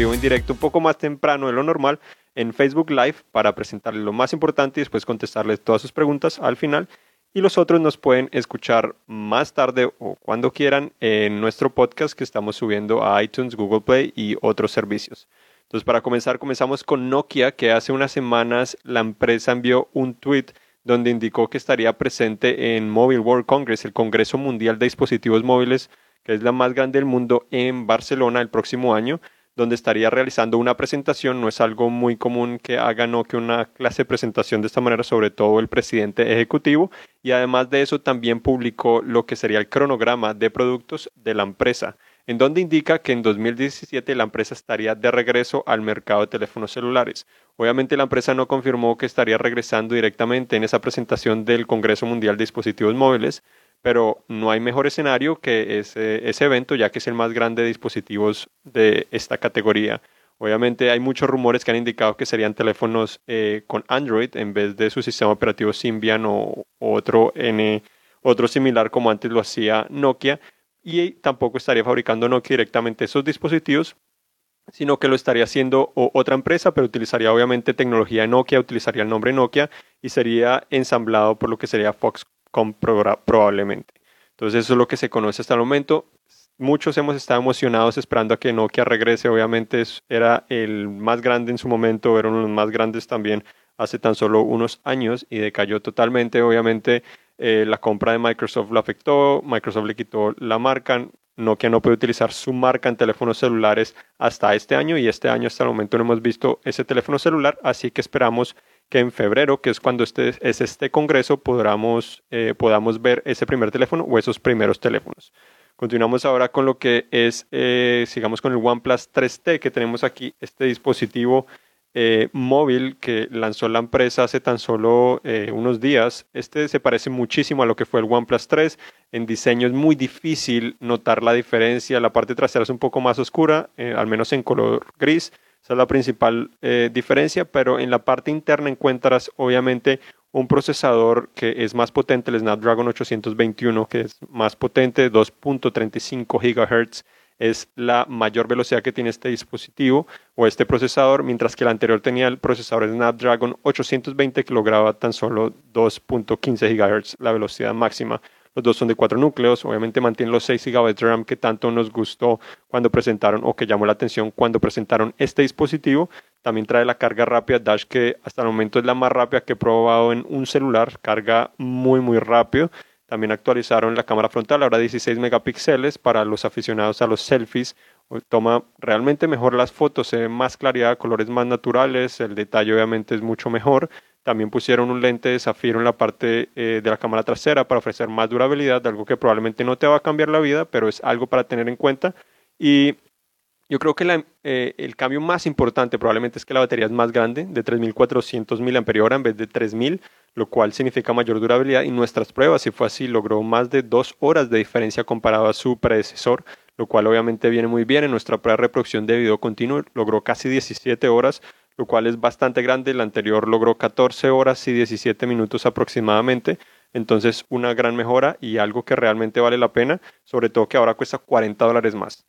vivo en directo, un poco más temprano de lo normal, en Facebook Live para presentarles lo más importante y después contestarles todas sus preguntas al final. Y los otros nos pueden escuchar más tarde o cuando quieran en nuestro podcast que estamos subiendo a iTunes, Google Play y otros servicios. Entonces, para comenzar, comenzamos con Nokia, que hace unas semanas la empresa envió un tweet donde indicó que estaría presente en Mobile World Congress, el Congreso Mundial de Dispositivos Móviles, que es la más grande del mundo en Barcelona el próximo año, donde estaría realizando una presentación. No es algo muy común que haga no que una clase de presentación de esta manera, sobre todo el presidente ejecutivo. Y además de eso, también publicó lo que sería el cronograma de productos de la empresa en donde indica que en 2017 la empresa estaría de regreso al mercado de teléfonos celulares. Obviamente la empresa no confirmó que estaría regresando directamente en esa presentación del Congreso Mundial de Dispositivos Móviles, pero no hay mejor escenario que ese, evento, ya que es el más grande de dispositivos de esta categoría. Obviamente hay muchos rumores que han indicado que serían teléfonos eh, con Android en vez de su sistema operativo Symbian o, otro, N, otro similar como antes lo hacía Nokia, y tampoco estaría fabricando Nokia directamente esos dispositivos, sino que lo estaría haciendo otra empresa, pero utilizaría obviamente tecnología Nokia, utilizaría el nombre Nokia y sería ensamblado por lo que sería Probablemente. Entonces eso es lo que se conoce hasta el momento. Muchos hemos estado emocionados esperando a que Nokia regrese. Obviamente era el más grande en su momento, era uno de los más grandes también hace tan solo unos años y decayó totalmente. Obviamente eh, la compra de Microsoft lo afectó, Microsoft le quitó la marca, Nokia no puede utilizar su marca en teléfonos celulares hasta este año y este año hasta el momento no hemos visto ese teléfono celular, así que esperamos que en febrero, que es cuando este, es este congreso, podamos, eh, podamos ver ese primer teléfono o esos primeros teléfonos. Continuamos ahora con lo que es, eh, sigamos con el OnePlus 3T que tenemos aquí, este dispositivo eh, móvil que lanzó la empresa hace tan solo unos días. Este se parece muchísimo a lo que fue el OnePlus 3. En diseño es muy difícil notar la diferencia. La parte trasera es un poco más oscura, al menos en color gris. Esa es la principal diferencia, pero en la parte interna encuentras obviamente un procesador que es más potente, el Snapdragon 821, que es más potente, 2.35 GHz es la mayor velocidad que tiene este dispositivo o este procesador, mientras que el anterior tenía el procesador Snapdragon 820 que lograba tan solo 2.15 GHz, la velocidad máxima. Los dos son de cuatro núcleos, obviamente mantienen los 6 GB de RAM que tanto nos gustó cuando presentaron o que llamó la atención cuando presentaron este dispositivo. También trae la carga rápida Dash que hasta el momento es la más rápida que he probado en un celular, carga muy muy rápido. También actualizaron la cámara frontal, ahora 16 megapíxeles para los aficionados a los selfies. Toma realmente mejor las fotos, se ve más claridad, colores más naturales, el detalle obviamente es mucho mejor. También pusieron un lente de zafiro en la parte eh, de la cámara trasera para ofrecer más durabilidad, algo que probablemente no te va a cambiar la vida, pero es algo para tener en cuenta. Y yo creo que eh, el cambio más importante probablemente es que la batería es más grande, de 3.400 mAh en vez de 3.000, lo cual significa mayor durabilidad. Y nuestras pruebas, si fue así, logró más de dos horas de diferencia comparado a su predecesor, lo cual obviamente viene muy bien. En nuestra prueba de reproducción de video continuo logró casi 17 horas, lo cual es bastante grande. El anterior logró 14 horas y 17 minutos aproximadamente. Entonces, una gran mejora y algo que realmente vale la pena, sobre todo que ahora cuesta 40 dólares más.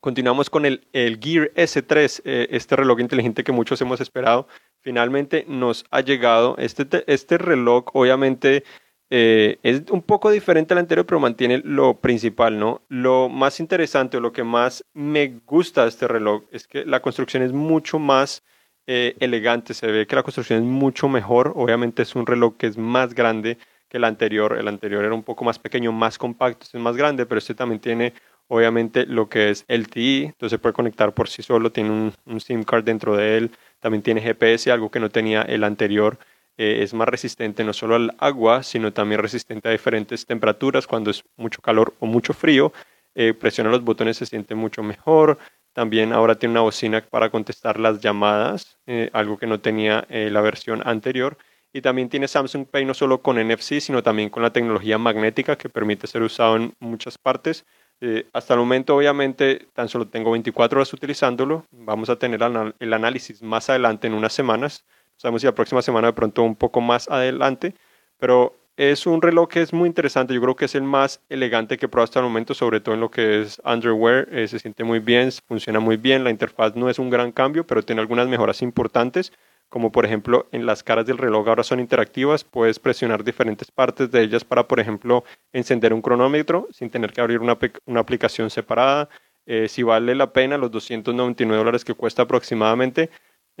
Continuamos con el, Gear S3, eh, este reloj inteligente que muchos hemos esperado. Finalmente nos ha llegado. Este, este reloj obviamente eh, es un poco diferente al anterior, pero mantiene lo principal, ¿no? Lo más interesante o lo que más me gusta de este reloj es que la construcción es mucho más eh, elegante. Se ve que la construcción es mucho mejor. Obviamente es un reloj que es más grande que el anterior. El anterior era un poco más pequeño, más compacto, este es más grande, pero este también tiene obviamente lo que es LTE, entonces puede conectar por sí solo, tiene un, SIM card dentro de él, también tiene GPS, algo que no tenía el anterior. Eh, es más resistente no solo al agua, sino también resistente a diferentes temperaturas, cuando es mucho calor o mucho frío. Eh, presiona los botones, se siente mucho mejor. También ahora tiene una bocina para contestar las llamadas, eh, algo que no tenía la versión anterior. Y también tiene Samsung Pay no solo con NFC, sino también con la tecnología magnética que permite ser usado en muchas partes. Eh, hasta el momento, obviamente, tan solo tengo 24 horas utilizándolo. Vamos a tener el análisis más adelante en unas semanas. Sabemos si la próxima semana de pronto un poco más adelante. Pero es un reloj que es muy interesante. Yo creo que es el más elegante que he probado hasta el momento, sobre todo en lo que es underwear. Eh, se siente muy bien, funciona muy bien. La interfaz no es un gran cambio, pero tiene algunas mejoras importantes, como por ejemplo en las caras del reloj ahora son interactivas. Puedes presionar diferentes partes de ellas para, por ejemplo, encender un cronómetro sin tener que abrir una, una aplicación separada. Eh, si vale la pena los 299 dólares que cuesta aproximadamente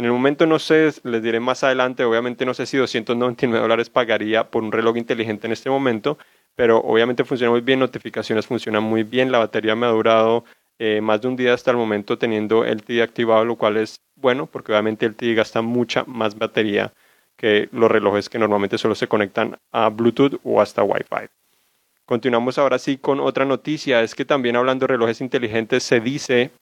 en el momento no sé, les diré más adelante, obviamente no sé si 299 dólares pagaría por un reloj inteligente en este momento, pero obviamente funciona muy bien, notificaciones funcionan muy bien, la batería me ha durado eh, más de un día hasta el momento teniendo el TI activado, lo cual es bueno, porque obviamente el TI gasta mucha más batería que los relojes que normalmente solo se conectan a Bluetooth o hasta Wi-Fi. Continuamos ahora sí con otra noticia, es que también hablando de relojes inteligentes se dice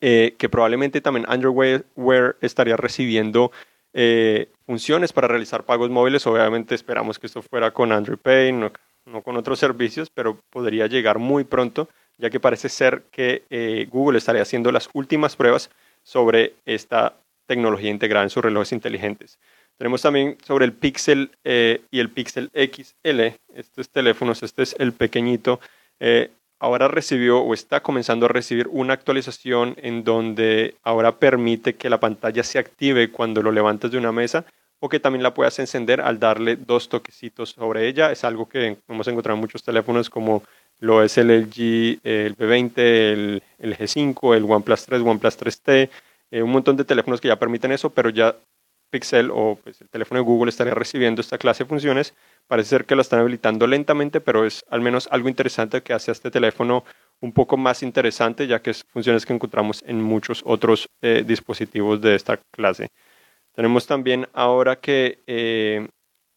eh, que probablemente también Android Wear estaría recibiendo eh, funciones para realizar pagos móviles. Obviamente esperamos que esto fuera con Android Pay, no, con otros servicios, pero podría llegar muy pronto, ya que parece ser que eh, Google estaría haciendo las últimas pruebas sobre esta tecnología integrada en sus relojes inteligentes. Tenemos también sobre el Pixel y el Pixel XL, estos teléfonos, este es el pequeñito, ahora recibió o está comenzando a recibir una actualización en donde ahora permite que la pantalla se active cuando lo levantas de una mesa o que también la puedas encender al darle dos toquecitos sobre ella. Es algo que hemos encontrado en muchos teléfonos como lo es el LG, el P20, el, G5, el OnePlus 3, OnePlus 3T, eh, un montón de teléfonos que ya permiten eso, pero ya Pixel o pues, el teléfono de Google estaría recibiendo esta clase de funciones. Parece ser que lo están habilitando lentamente, pero es al menos algo interesante que hace a este teléfono un poco más interesante, ya que es funciones que encontramos en muchos otros eh, dispositivos de esta clase. Tenemos también ahora que eh,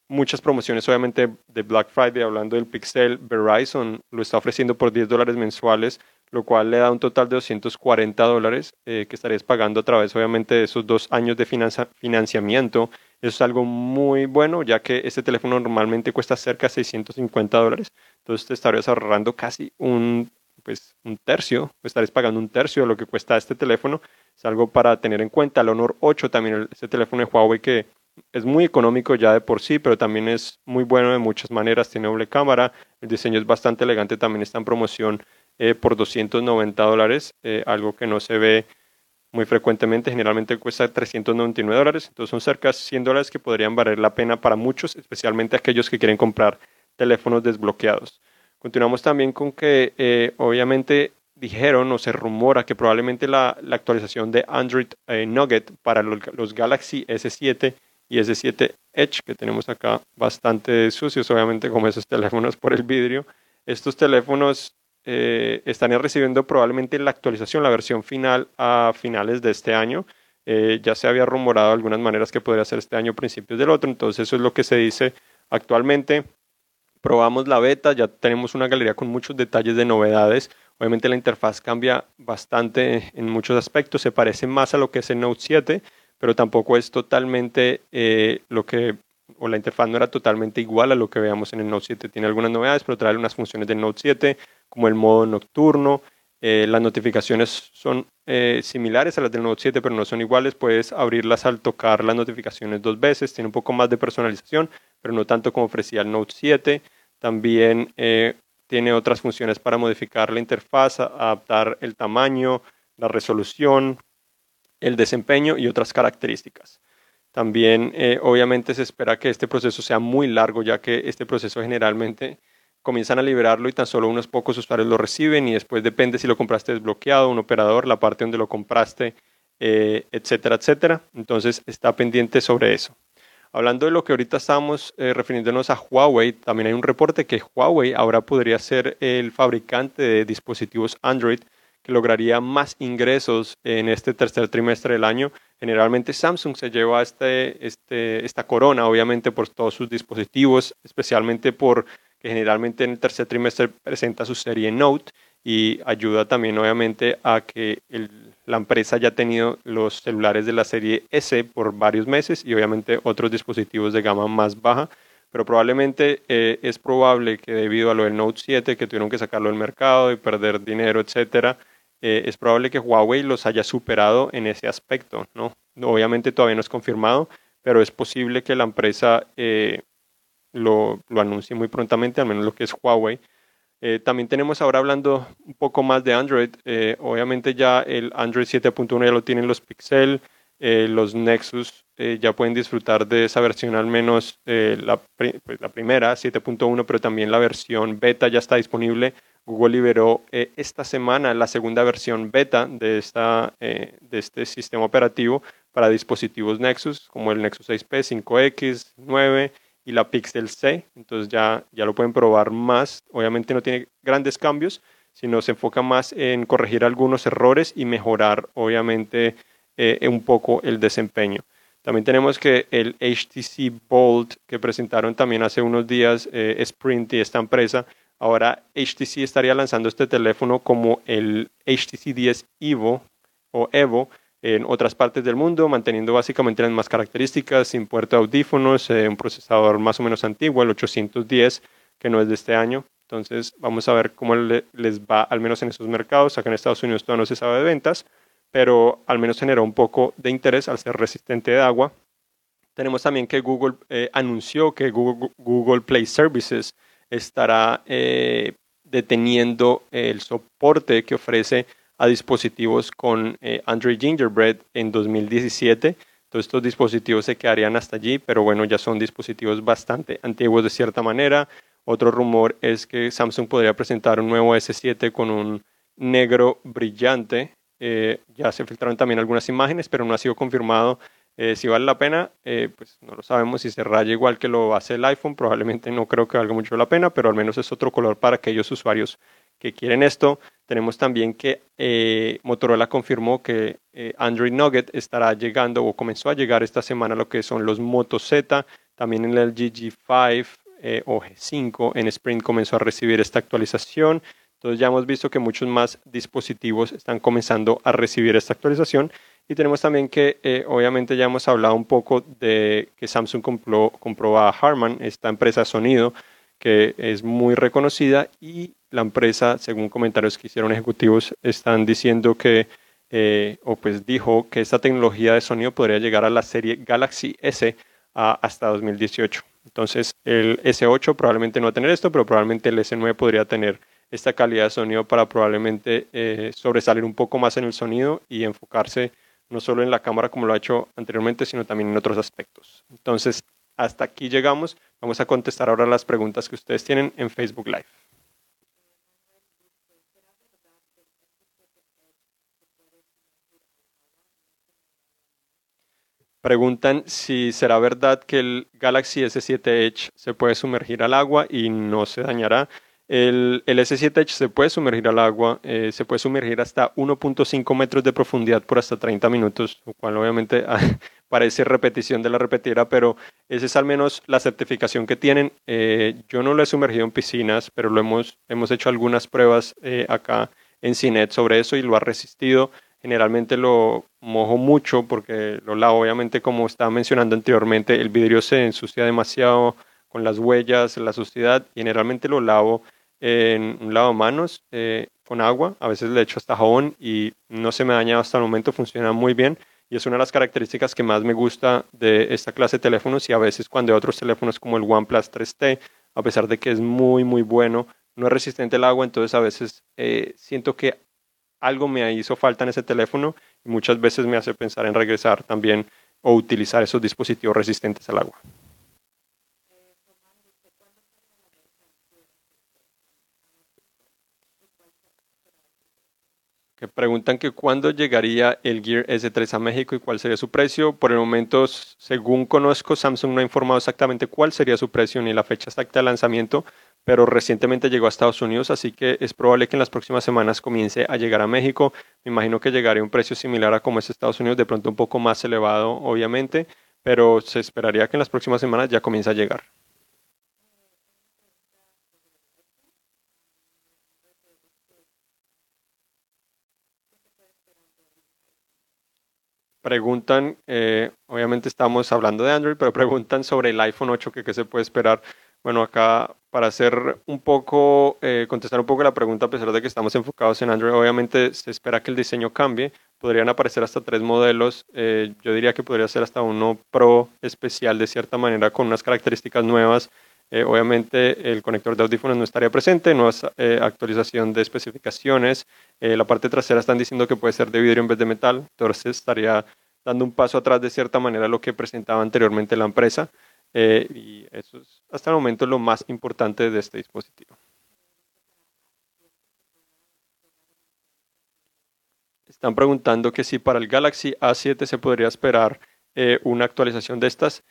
muchas promociones, obviamente, de Black Friday, hablando del Pixel, Verizon lo está ofreciendo por 10 dólares mensuales lo cual le da un total de 240 dólares eh, que estarías pagando a través, obviamente, de esos dos años de financiamiento. Eso es algo muy bueno, ya que este teléfono normalmente cuesta cerca de 650 dólares. Entonces te estarías ahorrando casi un, pues, un tercio, estarías pagando un tercio de lo que cuesta este teléfono. Es algo para tener en cuenta. El Honor 8 también, este teléfono de Huawei que es muy económico ya de por sí, pero también es muy bueno de muchas maneras. Tiene doble cámara, el diseño es bastante elegante, también está en promoción eh, por 290 dólares, eh, algo que no se ve muy frecuentemente, generalmente cuesta 399 dólares, entonces son cerca de 100 dólares que podrían valer la pena para muchos, especialmente aquellos que quieren comprar teléfonos desbloqueados. Continuamos también con que eh, obviamente dijeron o se rumora que probablemente la, actualización de Android Nugget para los, los, Galaxy S7 y S7 Edge, que tenemos acá bastante sucios, obviamente como esos teléfonos por el vidrio, estos teléfonos eh, recibiendo probablemente la actualización, la versión final a finales de este año. Eh, ya se había rumorado algunas maneras que podría ser este año, principios del otro, entonces eso es lo que se dice actualmente. Probamos la beta, ya tenemos una galería con muchos detalles de novedades. Obviamente la interfaz cambia bastante en muchos aspectos, se parece más a lo que es el Note 7, pero tampoco es totalmente eh, lo que o la interfaz no era totalmente igual a lo que veamos en el Note 7. Tiene algunas novedades, pero trae unas funciones del Note 7, como el modo nocturno. Eh, las notificaciones son eh, similares a las del Note 7, pero no son iguales. Puedes abrirlas al tocar las notificaciones dos veces. Tiene un poco más de personalización, pero no tanto como ofrecía el Note 7. También eh, tiene otras funciones para modificar la interfaz, adaptar el tamaño, la resolución, el desempeño y otras características. También, obviamente, se espera que este proceso sea muy largo, ya que este proceso generalmente comienzan a liberarlo y tan solo unos pocos usuarios lo reciben y después depende si lo compraste desbloqueado, un operador, la parte donde lo compraste, eh, etcétera, etcétera. Entonces está pendiente sobre eso. Hablando de lo que ahorita estamos eh, refiriéndonos a Huawei, también hay un reporte que Huawei ahora podría ser el fabricante de dispositivos Android que lograría más ingresos en este tercer trimestre del año. Generalmente Samsung se lleva este, este, esta corona, obviamente por todos sus dispositivos, especialmente por que generalmente en el tercer trimestre presenta su serie Note y ayuda también obviamente a que la empresa haya tenido los celulares de la serie S por varios meses y obviamente otros dispositivos de gama más baja, pero probablemente eh, es probable que debido a lo del Note 7 que tuvieron que sacarlo del mercado y perder dinero, etcétera, eh, es probable que Huawei los haya superado en ese aspecto, ¿no? Obviamente todavía no es confirmado, pero es posible que la empresa eh, lo, lo anuncie muy prontamente, al menos lo que es Huawei. Eh, también tenemos ahora hablando un poco más de Android. Obviamente ya el Android 7.1 ya lo tienen los Pixel, los Nexus ya pueden disfrutar de esa versión al menos pues, la, primera, 7.1, pero también la versión beta ya está disponible. Google liberó esta semana la segunda versión beta de, esta, de este sistema operativo para dispositivos Nexus, como el Nexus 6P, 5X, 9 y la Pixel C. Entonces ya, ya lo pueden probar más. Obviamente no tiene grandes cambios, sino se enfoca más en corregir algunos errores y mejorar, obviamente, eh, un poco el desempeño. También tenemos que el HTC Bolt que presentaron también hace unos días eh, Sprint y esta empresa, ahora HTC estaría lanzando este teléfono como el HTC 10 Evo o Evo, en otras partes del mundo, manteniendo básicamente las más características, sin puerto de audífonos, eh, un procesador más o menos antiguo, el 810, que no es de este año. Entonces vamos a ver cómo les va, al menos en esos mercados. Acá en Estados Unidos todavía no se sabe de ventas, pero al menos generó un poco de interés al ser resistente de agua. Tenemos también que Google eh, anunció que Google, Play Services estará eh, deteniendo el soporte que ofrece a dispositivos con eh, Android Gingerbread en 2017. Todos estos dispositivos se quedarían hasta allí, pero bueno, ya son dispositivos bastante antiguos de cierta manera. Otro rumor es que Samsung podría presentar un nuevo S7 con un negro brillante. Eh, ya se filtraron también algunas imágenes, pero no ha sido confirmado eh, si vale la pena. pues no lo sabemos si se raya igual que lo hace el iPhone. Probablemente no creo que valga mucho la pena, pero al menos es otro color para aquellos usuarios que quieren esto. Tenemos también que eh, Motorola confirmó que eh, Android Nugget estará llegando o comenzó a llegar esta semana lo que son los Moto Z, también en el GG5 eh, o G5 en Sprint comenzó a recibir esta actualización. Entonces ya hemos visto que muchos más dispositivos están comenzando a recibir esta actualización. Y tenemos también que, obviamente ya hemos hablado un poco de que Samsung compró, compró a Harman, esta empresa sonido, que es muy reconocida y la empresa, según comentarios que hicieron ejecutivos, están diciendo que, eh, o pues dijo que esta tecnología de sonido podría llegar a la serie Galaxy S hasta 2018. Entonces el S8 probablemente no va a tener esto, pero probablemente el S9 podría tener esta calidad de sonido para probablemente eh, sobresalir un poco más en el sonido y enfocarse no solo en la cámara como lo ha hecho anteriormente, sino también en otros aspectos. Entonces, hasta aquí llegamos. Vamos a contestar ahora las preguntas que ustedes tienen en Facebook Live. Preguntan si será verdad que el Galaxy S7 Edge se puede sumergir al agua y no se dañará. El, S7 Edge se puede sumergir al agua, eh, se puede sumergir hasta 1.5 metros de profundidad por hasta 30 minutos, lo cual obviamente parece repetición de la repetida, pero esa es al menos la certificación que tienen. Eh, yo no lo he sumergido en piscinas, pero lo hemos, hemos hecho algunas pruebas eh, acá en CINET sobre eso y lo ha resistido. Generalmente lo mojo mucho porque lo lavo, obviamente como estaba mencionando anteriormente, el vidrio se ensucia demasiado con las huellas, la suciedad, generalmente lo lavo en un lavamanos eh, con agua, a veces le echo hasta jabón y no se me ha dañado hasta el momento, funciona muy bien y es una de las características que más me gusta de esta clase de teléfonos y a veces cuando otros teléfonos como el OnePlus 3T, a pesar de que es muy muy bueno, no es resistente al agua, entonces a veces eh, siento que algo me hizo falta en ese teléfono y muchas veces me hace pensar en regresar también o utilizar esos dispositivos resistentes al agua. Que preguntan que cuándo llegaría el Gear S3 a México y cuál sería su precio. Por el momento, según conozco, Samsung no ha informado exactamente cuál sería su precio ni la fecha exacta de lanzamiento, pero recientemente llegó a Estados Unidos, así que es probable que en las próximas semanas comience a llegar a México. Me imagino que llegaría a un precio similar a como es Estados Unidos, de pronto un poco más elevado, obviamente, pero se esperaría que en las próximas semanas ya comience a llegar. Preguntan, eh, obviamente estamos hablando de Android, pero preguntan sobre el iPhone 8, que qué se puede esperar. Bueno, acá para hacer un poco, eh, contestar un poco la pregunta, a pesar de que estamos enfocados en Android, obviamente se espera que el diseño cambie. Podrían aparecer hasta tres modelos. Eh, yo diría que podría ser hasta uno Pro especial de cierta manera con unas características nuevas Eh, obviamente el conector de audífonos no estaría presente, no es eh, actualización de especificaciones. Eh, la parte trasera están diciendo que puede ser de vidrio en vez de metal, entonces estaría dando un paso atrás de cierta manera lo que presentaba anteriormente la empresa. y eso es hasta el momento lo más importante de este dispositivo. Están preguntando que si para el Galaxy A7 se podría esperar una actualización de estas.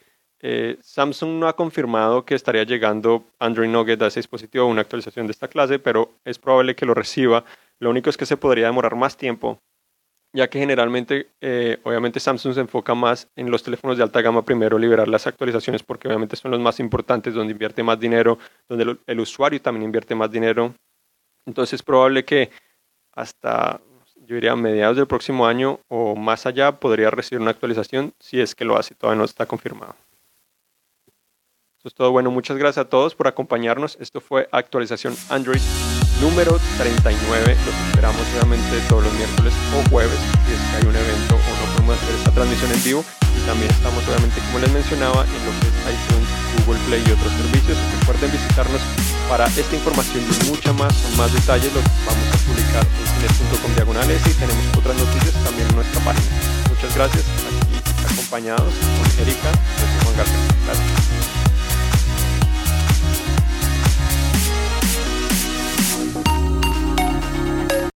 Eh, Samsung no ha confirmado que estaría llegando Android Nugget a ese dispositivo una actualización de esta clase, pero es probable que lo reciba. Lo único es que se podría demorar más tiempo, ya que generalmente, eh, obviamente Samsung se enfoca más en los teléfonos de alta gama primero, liberar las actualizaciones, porque obviamente son los más importantes, donde invierte más dinero, donde el, usuario también invierte más dinero. Entonces es probable que hasta, yo diría, mediados del próximo año o más allá podría recibir una actualización si es que lo hace, todavía no está confirmado. Eso es todo bueno. Muchas gracias a todos por acompañarnos. Esto fue actualización Android número 39. Los esperamos nuevamente todos los miércoles o jueves. Si es que hay un evento o no podemos hacer esta transmisión en vivo. Y también estamos obviamente, como les mencionaba, en lo que es iTunes, Google Play y otros servicios. Recuerden visitarnos para esta información y mucha más, con más detalles. Los vamos a publicar en cines.com diagonales y tenemos otras noticias también en nuestra página. Muchas gracias. Aquí acompañados con Erika y Juan García. Gracias.